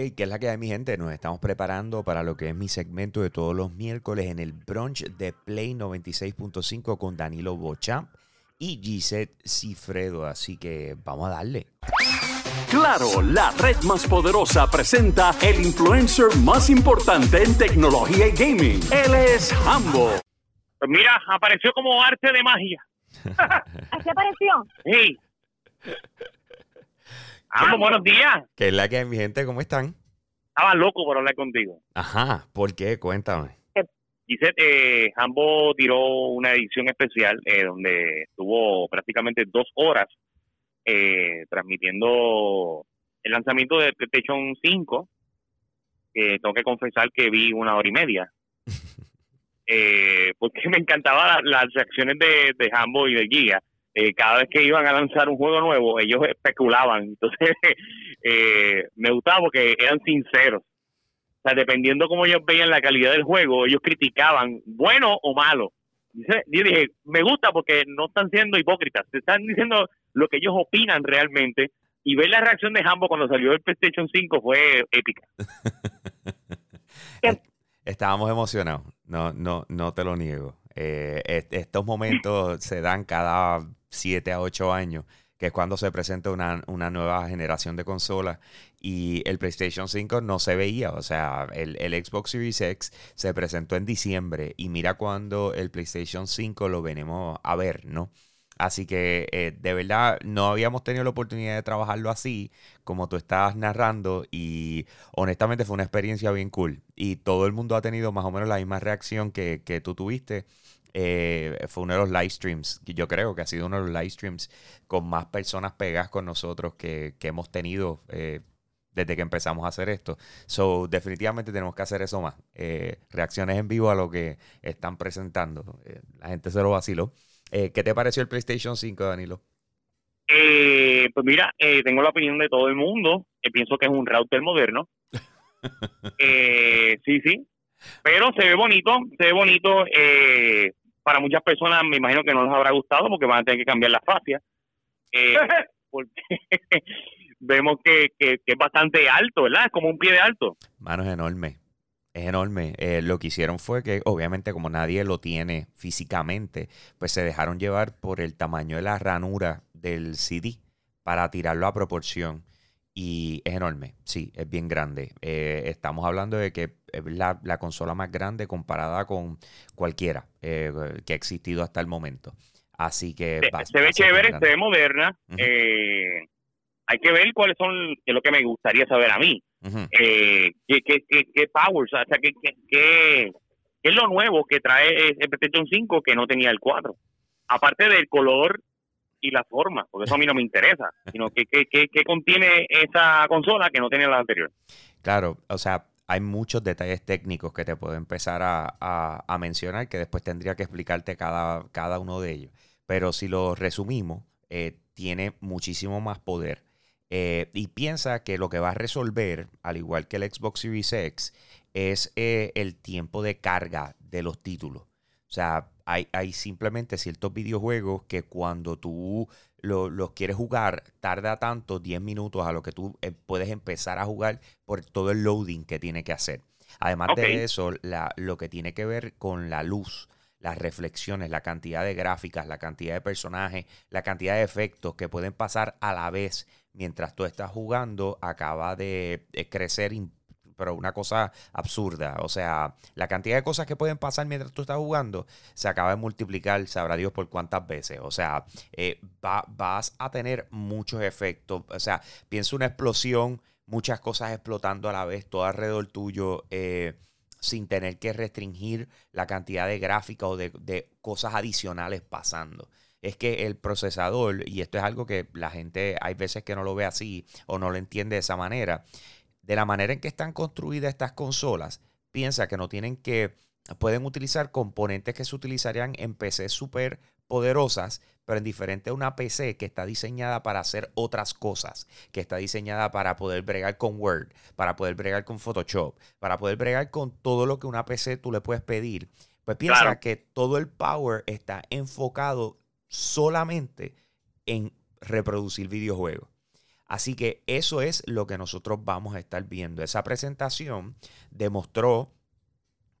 Hey, ¿qué es la que hay, mi gente? Nos estamos preparando para lo que es mi segmento de todos los miércoles en el brunch de Play 96.5 con Danilo Bochamp y Gisette Cifredo. Así que vamos a darle. Claro, la red más poderosa presenta el influencer más importante en tecnología y gaming. Él es Hambo. Pues mira, apareció como arte de magia. ¿Así apareció? Sí. Hambo, buenos días. ¿Qué es la que hay, mi gente? ¿Cómo están? Estaba loco por hablar contigo. Ajá, ¿por qué? Cuéntame. Dice, eh, Hambo tiró una edición especial eh, donde estuvo prácticamente dos horas eh, transmitiendo el lanzamiento de PlayStation 5. que tengo que confesar que vi una hora y media. Eh, porque me encantaban las reacciones de, de Hambo y de Guía. Eh, cada vez que iban a lanzar un juego nuevo, ellos especulaban. Entonces, eh, me gustaba porque eran sinceros. O sea, dependiendo cómo ellos veían la calidad del juego, ellos criticaban, bueno o malo. Dice- Yo dije, me gusta porque no están siendo hipócritas, te están diciendo lo que ellos opinan realmente. Y ver la reacción de Hambo cuando salió el PlayStation 5 fue épica. Est- Estábamos emocionados, no, no, no te lo niego. Eh, est- estos momentos se dan cada 7 a 8 años, que es cuando se presenta una, una nueva generación de consolas y el PlayStation 5 no se veía. O sea, el, el Xbox Series X se presentó en diciembre y mira cuando el PlayStation 5 lo venimos a ver, ¿no? Así que eh, de verdad no habíamos tenido la oportunidad de trabajarlo así, como tú estabas narrando, y honestamente fue una experiencia bien cool. Y todo el mundo ha tenido más o menos la misma reacción que, que tú tuviste. Eh, fue uno de los live streams, yo creo que ha sido uno de los live streams con más personas pegadas con nosotros que, que hemos tenido eh, desde que empezamos a hacer esto. So, definitivamente tenemos que hacer eso más. Eh, reacciones en vivo a lo que están presentando. La gente se lo vaciló. ¿Qué te pareció el PlayStation 5, Danilo? Eh, pues mira, tengo la opinión de todo el mundo. Pienso que es un router moderno. Eh, sí, sí. Pero se ve bonito, se ve bonito. Eh, para muchas personas me imagino que no les habrá gustado porque van a tener que cambiar la fascia. Eh, porque vemos que, que- que es bastante alto, ¿verdad? Es como un pie de alto. Mano, es enorme. Es enorme. Eh, lo que hicieron fue que, obviamente, como nadie lo tiene físicamente, pues se dejaron llevar por el tamaño de la ranura del CD para tirarlo a proporción. Y es enorme, sí, es bien grande. Eh, estamos hablando de que es la, la consola más grande comparada con cualquiera eh, que ha existido hasta el momento. Así que Se, va- se va ve chévere, se ve moderna. Eh, hay que ver cuáles son, que es lo que me gustaría saber a mí. Ujú. eh, qué, qué, qué, qué powers, o sea, qué, qué, qué- qué es lo nuevo que trae el PlayStation 5 que no tenía el 4. Aparte del color y la forma, porque eso a mí no me interesa, sino que, que, que, contiene esa consola que no tenía la anterior. Claro, o sea, hay muchos detalles técnicos que te puedo empezar a, a- a mencionar que después tendría que explicarte cada, cada uno de ellos. Pero si lo resumimos, eh, tiene muchísimo más poder. Eh, y piensa que lo que va a resolver, al igual que el Xbox Series X, es eh, el tiempo de carga de los títulos. O sea, hay, hay simplemente ciertos videojuegos que cuando tú lo- los quieres jugar, tarda tanto, 10 minutos a lo que tú eh, puedes empezar a jugar por todo el loading que tiene que hacer. Además de eso, la- lo que tiene que ver con la luz, las reflexiones, la cantidad de gráficas, la cantidad de personajes, la cantidad de efectos que pueden pasar a la vez mientras tú estás jugando, acaba de eh, crecer pero una cosa absurda. O sea, la cantidad de cosas que pueden pasar mientras tú estás jugando se acaba de multiplicar, sabrá Dios por cuántas veces. O sea, eh, va- vas a tener muchos efectos. O sea, piensa una explosión, muchas cosas explotando a la vez, todo alrededor tuyo, eh, sin tener que restringir la cantidad de gráfica o de, de cosas adicionales pasando. Es que el procesador, y esto es algo que la gente hay veces que no lo ve así o no lo entiende de esa manera, de la manera en que están construidas estas consolas, piensa que no tienen que, pueden utilizar componentes que se utilizarían en PCs súper poderosas, pero en diferente a una PC que está diseñada para hacer otras cosas, que está diseñada para poder bregar con Word, para poder bregar con Photoshop, para poder bregar con todo lo que una PC tú le puedes pedir. Pues piensa Claro. que todo el power está enfocado solamente en reproducir videojuegos. Así que eso es lo que nosotros vamos a estar viendo. Esa presentación demostró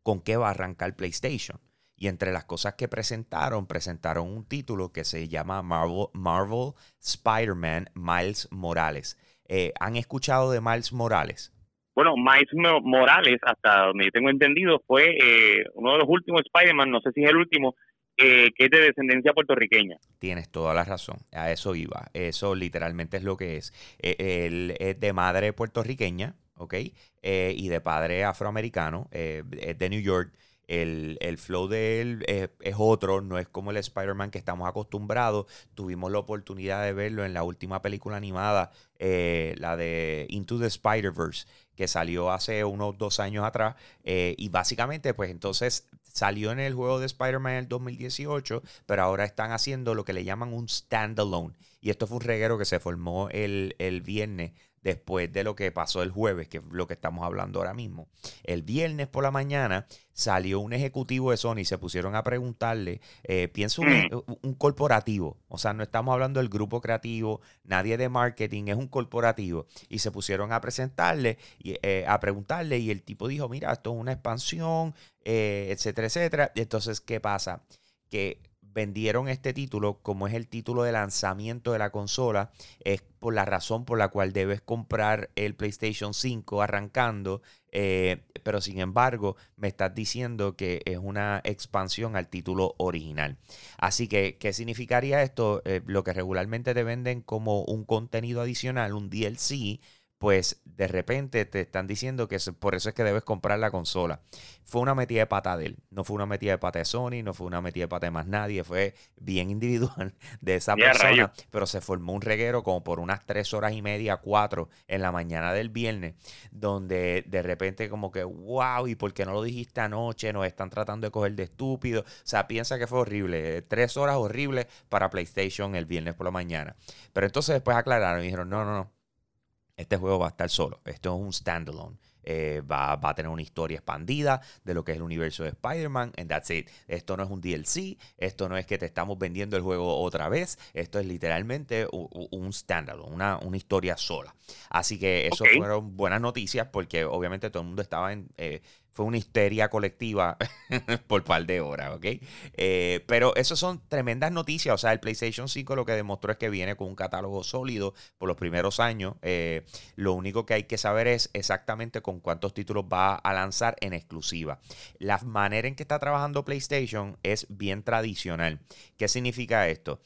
con qué va a arrancar PlayStation. Y entre las cosas que presentaron, presentaron un título que se llama Marvel, Marvel Spider-Man Miles Morales. Eh, ¿Han escuchado de Miles Morales? Bueno, Miles Morales, hasta donde tengo entendido, fue eh, uno de los últimos Spider-Man, no sé si es el último, eh, que es de descendencia puertorriqueña. Tienes toda la razón, a eso iba. Eso literalmente es lo que es. él es de madre puertorriqueña, ¿ok? y de padre afroamericano, es de New York. El, flow de él es, otro, no es como el Spider-Man que estamos acostumbrados. Tuvimos la oportunidad de verlo en la última película animada, eh, la de Into the Spider-Verse, que salió hace unos dos años atrás. Eh, y básicamente, pues entonces salió en el juego de Spider-Man en el 2018, pero ahora están haciendo lo que le llaman un standalone. Y esto fue un reguero que se formó el, el viernes después de lo que pasó el jueves, que es lo que estamos hablando ahora mismo. El viernes por la mañana salió un ejecutivo de Sony y se pusieron a preguntarle, eh, pienso mm. un, corporativo, o sea, no estamos hablando del grupo creativo, nadie de marketing, es un corporativo, y se pusieron a presentarle, y, eh, a preguntarle, y el tipo dijo, mira, esto es una expansión, eh, etcétera, etcétera. Entonces, ¿qué pasa? Que vendieron este título como es el título de lanzamiento de la consola, es por la razón por la cual debes comprar el PlayStation 5 arrancando, eh, pero sin embargo me estás diciendo que es una expansión al título original. Así que, ¿qué significaría esto? Eh, lo que regularmente te venden como un contenido adicional, un DLC, pues de repente te están diciendo que por eso es que debes comprar la consola. Fue una metida de pata de él, no fue una metida de pata de Sony, no fue una metida de pata de más nadie, fue bien individual de esa persona, pero se formó un reguero como por unas tres horas y media, cuatro en la mañana del viernes, donde de repente como que, wow, ¿y por qué no lo dijiste anoche? Nos están tratando de coger de estúpido. O sea, piensa que fue horrible, tres horas horribles para PlayStation el viernes por la mañana. Pero entonces después aclararon y dijeron, no, no, no este juego va a estar solo. Esto es un standalone. Eh, va, a tener una historia expandida de lo que es el universo de Spider-Man, and that's it. Esto no es un DLC, esto no es que te estamos vendiendo el juego otra vez, esto es literalmente un, standalone, una, una, historia sola. Así que eso fueron buenas noticias porque obviamente todo el mundo estaba en, eh, fue una histeria colectiva por par de horas, ¿ok? Eh, pero eso son tremendas noticias. O sea, el PlayStation 5 lo que demostró es que viene con un catálogo sólido por los primeros años. Eh, lo único que hay que saber es exactamente con cuántos títulos va a lanzar en exclusiva. La manera en que está trabajando PlayStation es bien tradicional. ¿Qué significa esto?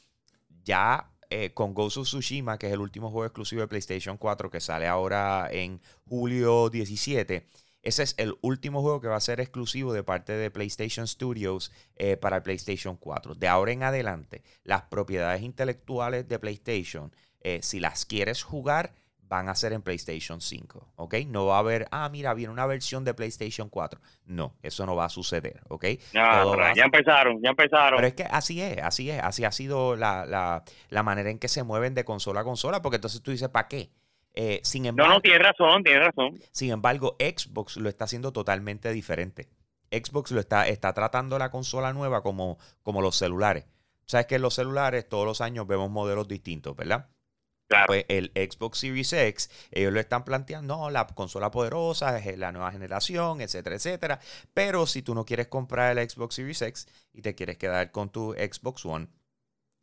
Ya eh, con Ghost of Tsushima, que es el último juego exclusivo de PlayStation 4 que sale ahora en julio 17 ese es el último juego que va a ser exclusivo de parte de PlayStation Studios eh, para el PlayStation 4. De ahora en adelante, las propiedades intelectuales de PlayStation, eh, si las quieres jugar, van a ser en PlayStation 5, ¿ok? No va a haber, ah, mira, viene una versión de PlayStation 4. No, eso no va a suceder, ¿ok? No, ya empezaron, ya empezaron. Pero es que así es, así es, así ha sido la, la, la manera en que se mueven de consola a consola, porque entonces tú dices, ¿para qué? Eh, sin embargo, no, no, tiene razón, tiene razón. Sin embargo, Xbox lo está haciendo totalmente diferente. Xbox lo está, está tratando la consola nueva como, como los celulares. Sabes que en los celulares todos los años vemos modelos distintos, ¿verdad? Claro. Pues el Xbox Series X, ellos lo están planteando, no, la consola poderosa es la nueva generación, etcétera, etcétera. Pero si tú no quieres comprar el Xbox Series X y te quieres quedar con tu Xbox One,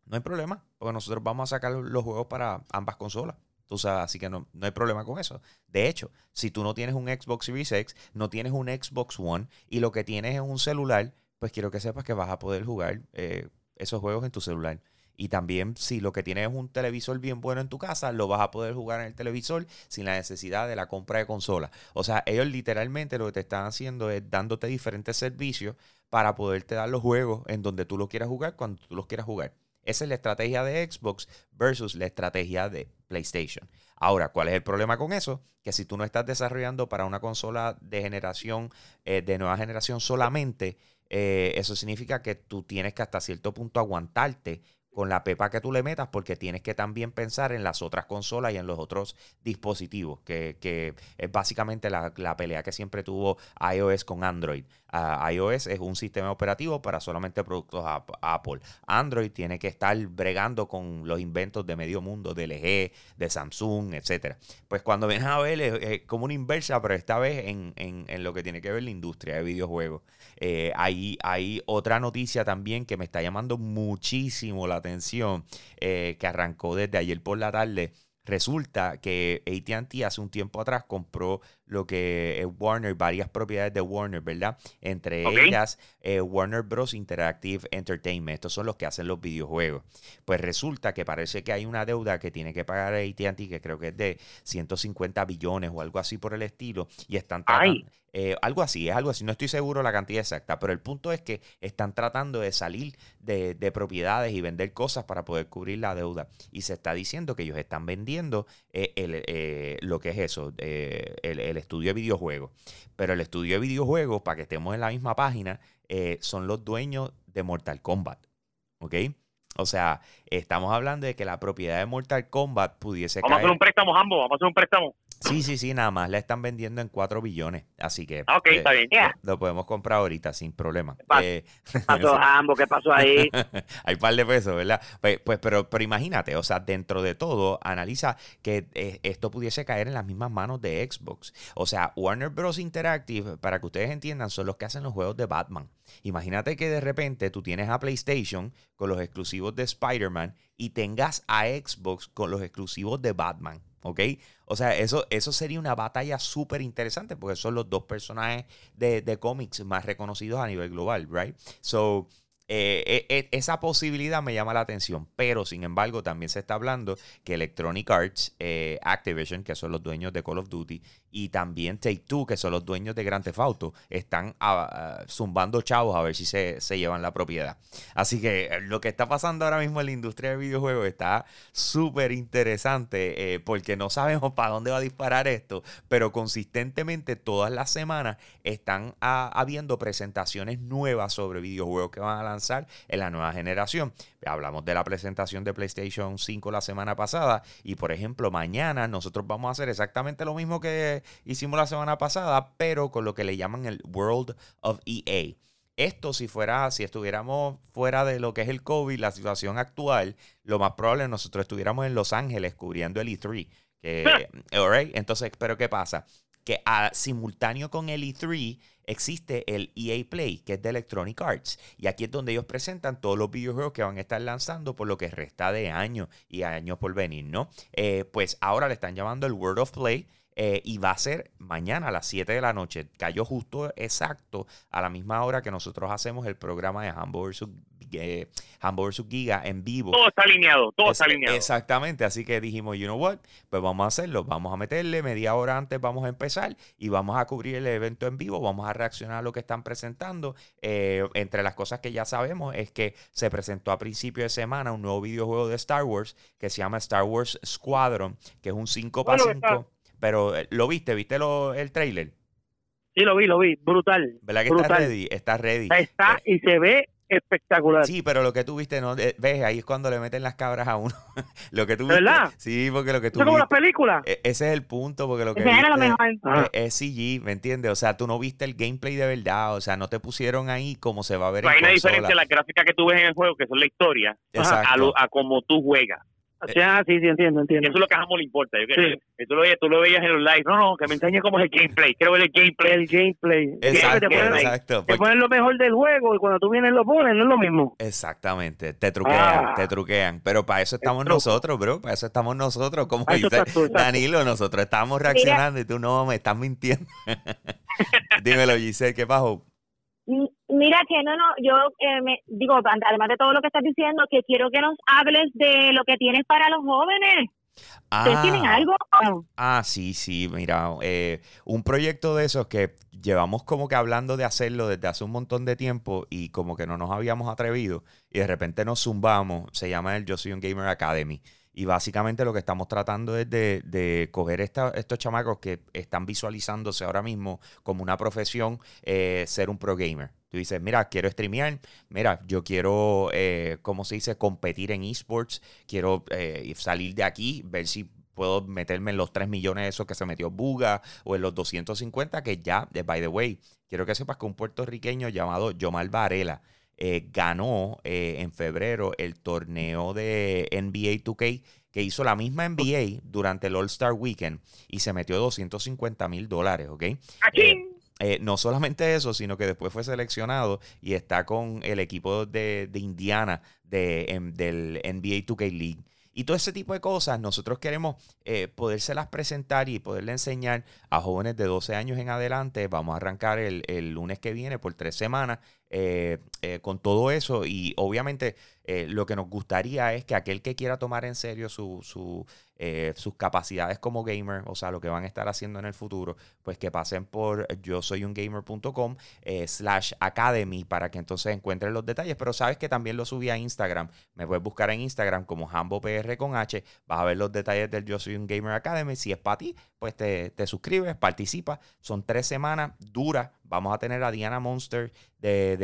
no hay problema, porque nosotros vamos a sacar los juegos para ambas consolas. Tú sabes, así que no, no, hay problema con eso. De hecho, si tú no tienes un Xbox Series X, no tienes un Xbox One y lo que tienes es un celular, pues quiero que sepas que vas a poder jugar eh, esos juegos en tu celular. Y también si lo que tienes es un televisor bien bueno en tu casa, lo vas a poder jugar en el televisor sin la necesidad de la compra de consola. O sea, ellos literalmente lo que te están haciendo es dándote diferentes servicios para poderte dar los juegos en donde tú los quieras jugar cuando tú los quieras jugar. Esa es la estrategia de Xbox versus la estrategia de PlayStation. Ahora, ¿cuál es el problema con eso? Que si tú no estás desarrollando para una consola de generación, eh, de nueva generación solamente, eh, eso significa que tú tienes que hasta cierto punto aguantarte con la pepa que tú le metas, porque tienes que también pensar en las otras consolas y en los otros dispositivos, que, que es básicamente la, la pelea que siempre tuvo iOS con Android. Ah, iOS es un sistema operativo para solamente productos ap- Apple. Android tiene que estar bregando con los inventos de medio mundo, de LG, de Samsung, etcétera. Pues cuando vienes a ver es, como una inversa, pero esta vez en, en- en lo que tiene que ver la industria de videojuegos. Eh, hay, hay otra noticia también que me está llamando muchísimo la atención, eh, que arrancó desde ayer por la tarde. Resulta que ATT hace un tiempo atrás compró lo que es Warner, varias propiedades de Warner, ¿verdad? Entre ellas eh, Warner Bros. Interactive Entertainment. Estos son los que hacen los videojuegos. Pues resulta que parece que hay una deuda que tiene que pagar ATT, que creo que es de 150 billones o algo así por el estilo, y están tratando. Eh, algo así, es algo así. No estoy seguro la cantidad exacta, pero el punto es que están tratando de salir de, de propiedades y vender cosas para poder cubrir la deuda. Y se está diciendo que ellos están vendiendo eh, el, lo que es eso, eh, el, el estudio de videojuegos. Pero el estudio de videojuegos, para que estemos en la misma página, eh, son los dueños de Mortal Kombat. ¿Ok? O sea, estamos hablando de que la propiedad de Mortal Kombat pudiese Vamos a hacer un préstamo, Jambo. Vamos a hacer un préstamo. Sí, sí, sí, nada más la están vendiendo en 4 billones. Así que ok, eh, está bien. Lo podemos comprar ahorita sin problema. Pa- Eh, ¿Qué pasó, Jambo? ¿Qué pasó ahí? hay un par de pesos, ¿verdad? Pues, pues, pero, pero imagínate, o sea, dentro de todo, analiza que eh, esto pudiese caer en las mismas manos de Xbox. O sea, Warner Bros. Interactive, para que ustedes entiendan, son los que hacen los juegos de Batman. Imagínate que de repente tú tienes a PlayStation con los exclusivos de Spider-Man y tengas a Xbox con los exclusivos de Batman. ¿Ok? O sea, eso, eso sería una batalla súper interesante porque son los dos personajes de, de cómics más reconocidos a nivel global, ¿right? So, eh, eh, eh, esa posibilidad me llama la atención, pero sin embargo también se está hablando que Electronic Arts, Activision, que son los dueños de Call of Duty, y también Take Two, que son los dueños de Grand Theft Auto, están ah, ah, zumbando chavos a ver si se, se llevan la propiedad. Así que lo que está pasando ahora mismo en la industria de videojuegos está súper interesante porque no sabemos para dónde va a disparar esto, pero consistentemente todas las semanas están ah, habiendo presentaciones nuevas sobre videojuegos que van a lanzar en la nueva generación. Hablamos de la presentación de PlayStation 5 la semana pasada y por ejemplo mañana nosotros vamos a hacer exactamente lo mismo que hicimos la semana pasada, pero con lo que le llaman el World of EA. Esto si fuera, si estuviéramos fuera de lo que es el COVID, la situación actual, lo más probable es nosotros estuviéramos en Los Ángeles cubriendo el E3. Que, Entonces, pero ¿qué pasa? Que a- simultáneo con el E3 existe el EA Play, que es de Electronic Arts. Y aquí es donde ellos presentan todos los videojuegos que van a estar lanzando por lo que resta de años y años por venir, ¿no? Eh, pues ahora le están llamando el World of Play. eh, y va a ser mañana a las 7 de la noche. Cayó justo exacto a la misma hora que nosotros hacemos el programa de Hambo vs. eh, Hambo vs. Giga en vivo. Todo está alineado, todo Es- está alineado. Exactamente, así que dijimos, you know what, pues vamos a hacerlo, vamos a meterle media hora antes, vamos a empezar y vamos a cubrir el evento en vivo, vamos a reaccionar a lo que están presentando. Eh, entre las cosas que ya sabemos es que se presentó a principio de semana un nuevo videojuego de Star Wars que se llama Star Wars Squadron, que es un 5 para Bueno, 5. Pero eh, lo viste, ¿viste lo- el trailer? Sí, lo vi, lo vi. Brutal. ¿Verdad que está ready? Está ready. Está Eh, y se ve espectacular. Sí, pero lo que tú viste, no, eh, ves, ahí es cuando le meten las cabras a uno. lo que tú ¿De viste. verdad? Sí, porque lo que tú es como las películas. e- ese es el punto, porque lo que Ese era lo mejor. Es, es CG, ¿me entiendes? O sea, tú no viste el gameplay de verdad, o sea, no te pusieron ahí como se va a ver Pero hay en una consola. diferencia en las gráficas que tú ves en el juego, que son la historia, a, lo, a como tú juegas. O sea, sí, sí, entiendo, entiendo. eso es lo que a le importa. Yo creo Sí. que tú, lo veías, tú lo veías en los live. No, no, que me enseñe cómo es el gameplay. Quiero ver el gameplay. El gameplay. Exacto, te ponen, exacto. te ponen lo mejor del juego y cuando tú vienes lo pones, no es lo mismo. Exactamente, te truquean, Ah. te truquean. Pero para eso estamos nosotros, bro. Para eso estamos nosotros. Como dice tú. Danilo, nosotros estamos reaccionando y tú no me estás mintiendo. Dímelo, Giselle, ¿qué pasó? Mira que no, no, yo eh, me digo, además de todo lo que estás diciendo, que quiero que nos hables de lo que tienes para los jóvenes. ¿Ustedes tienen algo? Ah, sí, sí, mira, eh, un proyecto de esos que llevamos como que hablando de hacerlo desde hace un montón de tiempo y como que no nos habíamos atrevido y de repente nos zumbamos, se llama el Yo Soy un Gamer Academy. Y básicamente lo que estamos tratando es de, coger estos chamacos que están visualizándose ahora mismo como una profesión, eh, ser un pro gamer. Tú dices, mira, quiero streamear, mira, yo quiero, eh, ¿cómo se dice?, competir en esports, quiero eh, salir de aquí, ver si puedo meterme en los 3 millones de esos que se metió Buga o en los 250 que ya, by the way, quiero que sepas que un puertorriqueño llamado Yomar Varela eh, ganó eh, en febrero el torneo de NBA 2K que hizo la misma NBA durante el All-Star Weekend y se metió 250 mil dólares, ¿ok? Eh, no solamente eso, sino que después fue seleccionado y está con el equipo de, Indiana de, del NBA 2K League. Y todo ese tipo de cosas nosotros queremos eh, podérselas presentar y poderle enseñar a jóvenes de 12 años en adelante. Vamos a arrancar el, el lunes que viene por tres semanas eh, eh, con todo eso y obviamente eh, lo que nos gustaría es que aquel que quiera tomar en serio su, sus capacidades como gamer, o sea, lo que van a estar haciendo en el futuro, pues que pasen por yo soy un gamer.com slash academy para que entonces encuentren los detalles, pero sabes que también lo subí a Instagram, me puedes buscar en Instagram como HamboPR con H, vas a ver los detalles del yo soy un gamer academy, si es para ti, pues te, te suscribes, participas, son tres semanas duras. Vamos a tener a Diana Monster de,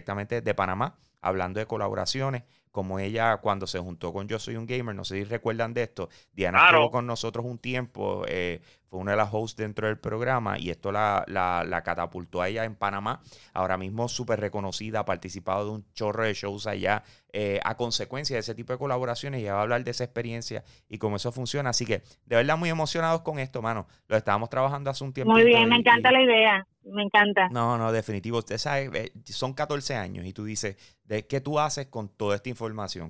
directamente de Panamá, hablando de colaboraciones, como ella cuando se juntó con Yo Soy un Gamer, no sé si recuerdan de esto, Diana estuvo con nosotros un tiempo, eh, fue una de las hosts dentro del programa y esto la, la, catapultó a ella en Panamá. Ahora mismo súper reconocida, ha participado de un chorro de shows allá eh, a consecuencia de ese tipo de colaboraciones y va a hablar de esa experiencia y cómo eso funciona. Así que de verdad muy emocionados con esto, mano. Lo estábamos trabajando hace un tiempo. Muy bien, me encanta la idea, me encanta. No, no, definitivo. Usted sabe, son 14 años y tú dices, de ¿qué tú haces con toda esta información,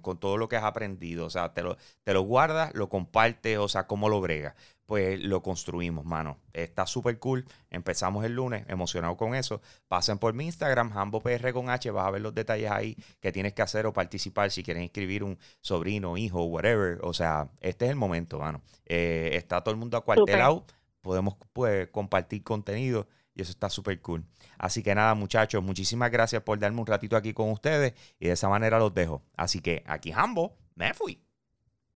con todo lo que has aprendido? O sea, te lo, te lo guardas, lo compartes, o sea, cómo lo bregas pues lo construimos, mano. Está súper cool. Empezamos el lunes, emocionado con eso. Pasen por mi Instagram, HamboPR con H, vas a ver los detalles ahí que tienes que hacer o participar si quieres inscribir un sobrino, hijo, whatever. O sea, este es el momento, mano. Eh, está todo el mundo acuartelado. Podemos pues, compartir contenido y eso está súper cool. Así que nada, muchachos, muchísimas gracias por darme un ratito aquí con ustedes y de esa manera los dejo. Así que aquí, Hambo, me fui.